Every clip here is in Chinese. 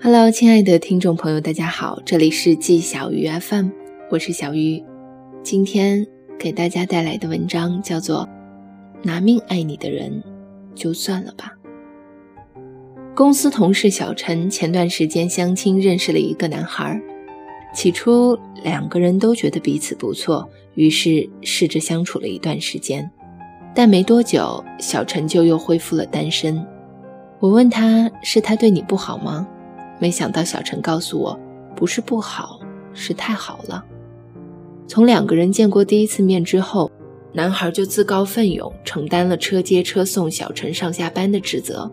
Hello，亲爱的听众朋友，大家好，这里是季小鱼 FM，我是小鱼。今天给大家带来的文章叫做《拿命爱你的人就算了吧》。公司同事小陈前段时间相亲认识了一个男孩，起初两个人都觉得彼此不错，于是试着相处了一段时间。但没多久，小陈就又恢复了单身。我问他是他对你不好吗？没想到小陈告诉我，不是不好，是太好了。从两个人见过第一次面之后，男孩就自告奋勇承担了车接车送小陈上下班的职责。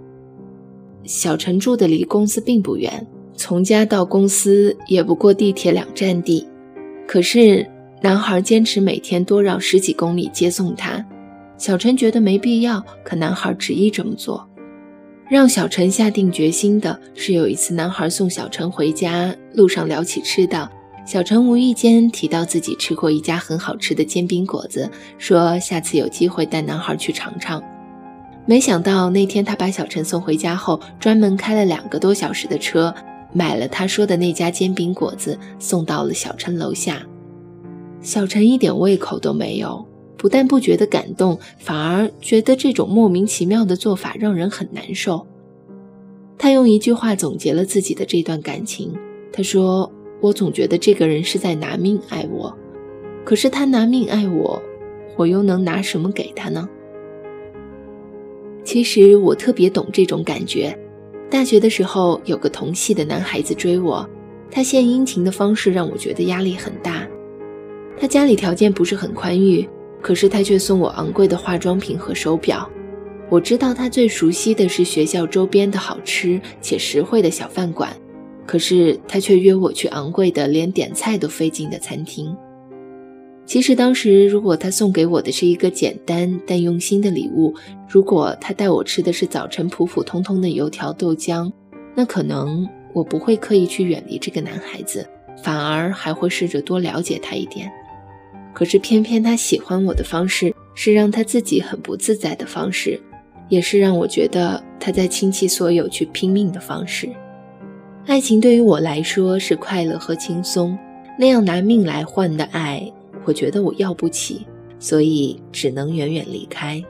小陈住的离公司并不远，从家到公司也不过地铁两站地。可是男孩坚持每天多绕十几公里接送他，小陈觉得没必要，可男孩执意这么做。让小陈下定决心的是，有一次男孩送小陈回家，路上聊起吃的，小陈无意间提到自己吃过一家很好吃的煎饼果子，说下次有机会带男孩去尝尝。没想到那天他把小陈送回家后，专门开了两个多小时的车，买了他说的那家煎饼果子，送到了小陈楼下。小陈一点胃口都没有。不但不觉得感动，反而觉得这种莫名其妙的做法让人很难受。他用一句话总结了自己的这段感情。他说：“我总觉得这个人是在拿命爱我，可是他拿命爱我，我又能拿什么给他呢？”其实我特别懂这种感觉。大学的时候，有个同系的男孩子追我，他献殷勤的方式让我觉得压力很大。他家里条件不是很宽裕。可是他却送我昂贵的化妆品和手表。我知道他最熟悉的是学校周边的好吃且实惠的小饭馆，可是他却约我去昂贵的连点菜都费劲的餐厅。其实当时如果他送给我的是一个简单但用心的礼物，如果他带我吃的是早晨普普通通的油条豆浆，那可能我不会刻意去远离这个男孩子，反而还会试着多了解他一点。可是偏偏他喜欢我的方式是让他自己很不自在的方式，也是让我觉得他在倾其所有去拼命的方式。爱情对于我来说是快乐和轻松，那样拿命来换的爱，我觉得我要不起，所以只能远远离开。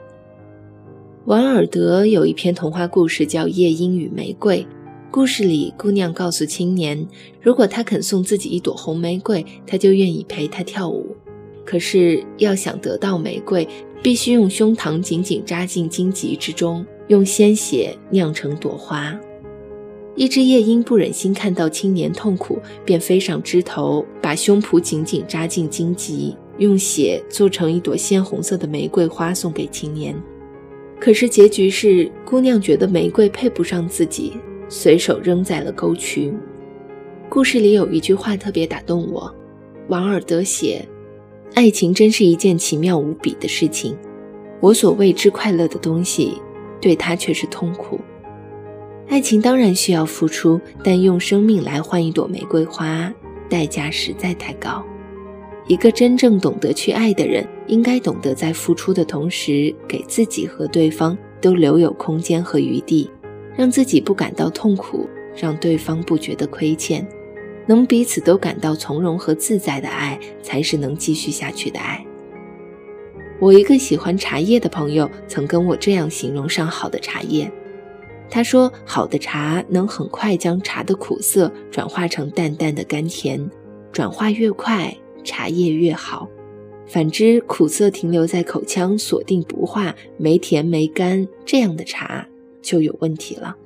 王尔德有一篇童话故事叫《夜莺与玫瑰》，故事里姑娘告诉青年，如果他肯送自己一朵红玫瑰，他就愿意陪他跳舞。可是要想得到玫瑰，必须用胸膛紧紧扎进荆棘之中，用鲜血酿成朵花。一只夜莺不忍心看到青年痛苦，便飞上枝头，把胸脯紧紧扎进荆棘，用血做成一朵鲜红色的玫瑰花送给青年。可是结局是，姑娘觉得玫瑰配不上自己，随手扔在了沟渠。故事里有一句话特别打动我，王尔德写。爱情真是一件奇妙无比的事情，我所谓之快乐的东西，对他却是痛苦。爱情当然需要付出，但用生命来换一朵玫瑰花，代价实在太高。一个真正懂得去爱的人，应该懂得在付出的同时，给自己和对方都留有空间和余地，让自己不感到痛苦，让对方不觉得亏欠。能彼此都感到从容和自在的爱，才是能继续下去的爱。我一个喜欢茶叶的朋友曾跟我这样形容上好的茶叶，他说：好的茶能很快将茶的苦涩转化成淡淡的甘甜，转化越快，茶叶越好；反之，苦涩停留在口腔，锁定不化，没甜没甘，这样的茶就有问题了。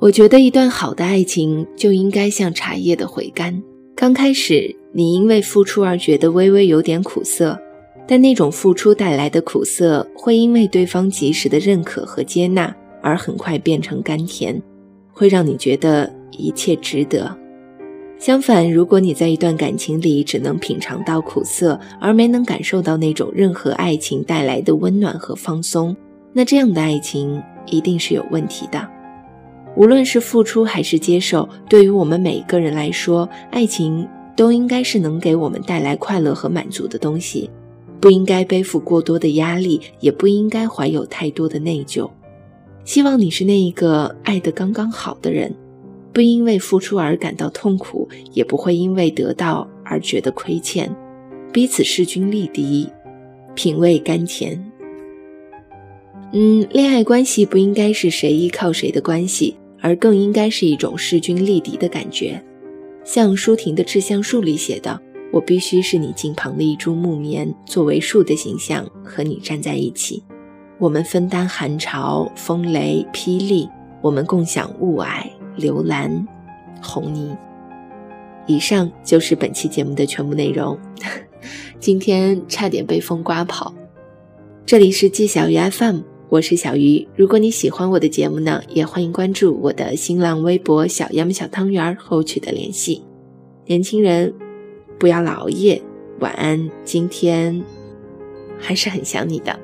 我觉得一段好的爱情就应该像茶叶的回甘。刚开始，你因为付出而觉得微微有点苦涩，但那种付出带来的苦涩会因为对方及时的认可和接纳而很快变成甘甜，会让你觉得一切值得。相反，如果你在一段感情里只能品尝到苦涩，而没能感受到那种任何爱情带来的温暖和放松，那这样的爱情一定是有问题的。无论是付出还是接受，对于我们每一个人来说，爱情都应该是能给我们带来快乐和满足的东西，不应该背负过多的压力，也不应该怀有太多的内疚。希望你是那一个爱得刚刚好的人，不因为付出而感到痛苦，也不会因为得到而觉得亏欠，彼此势均力敌，品味甘甜。嗯，恋爱关系不应该是谁依靠谁的关系，而更应该是一种势均力敌的感觉。像舒婷的《致橡树》里写的：“我必须是你近旁的一株木棉，作为树的形象和你站在一起。”我们分担寒潮、风雷、霹雳，我们共享雾霭、流岚、红泥。以上就是本期节目的全部内容。今天差点被风刮跑。这里是季小鱼 FM，我是小鱼。如果你喜欢我的节目呢，也欢迎关注我的新浪微博“小杨小汤圆”和我取得联系。年轻人，不要老熬夜，晚安。今天还是很想你的。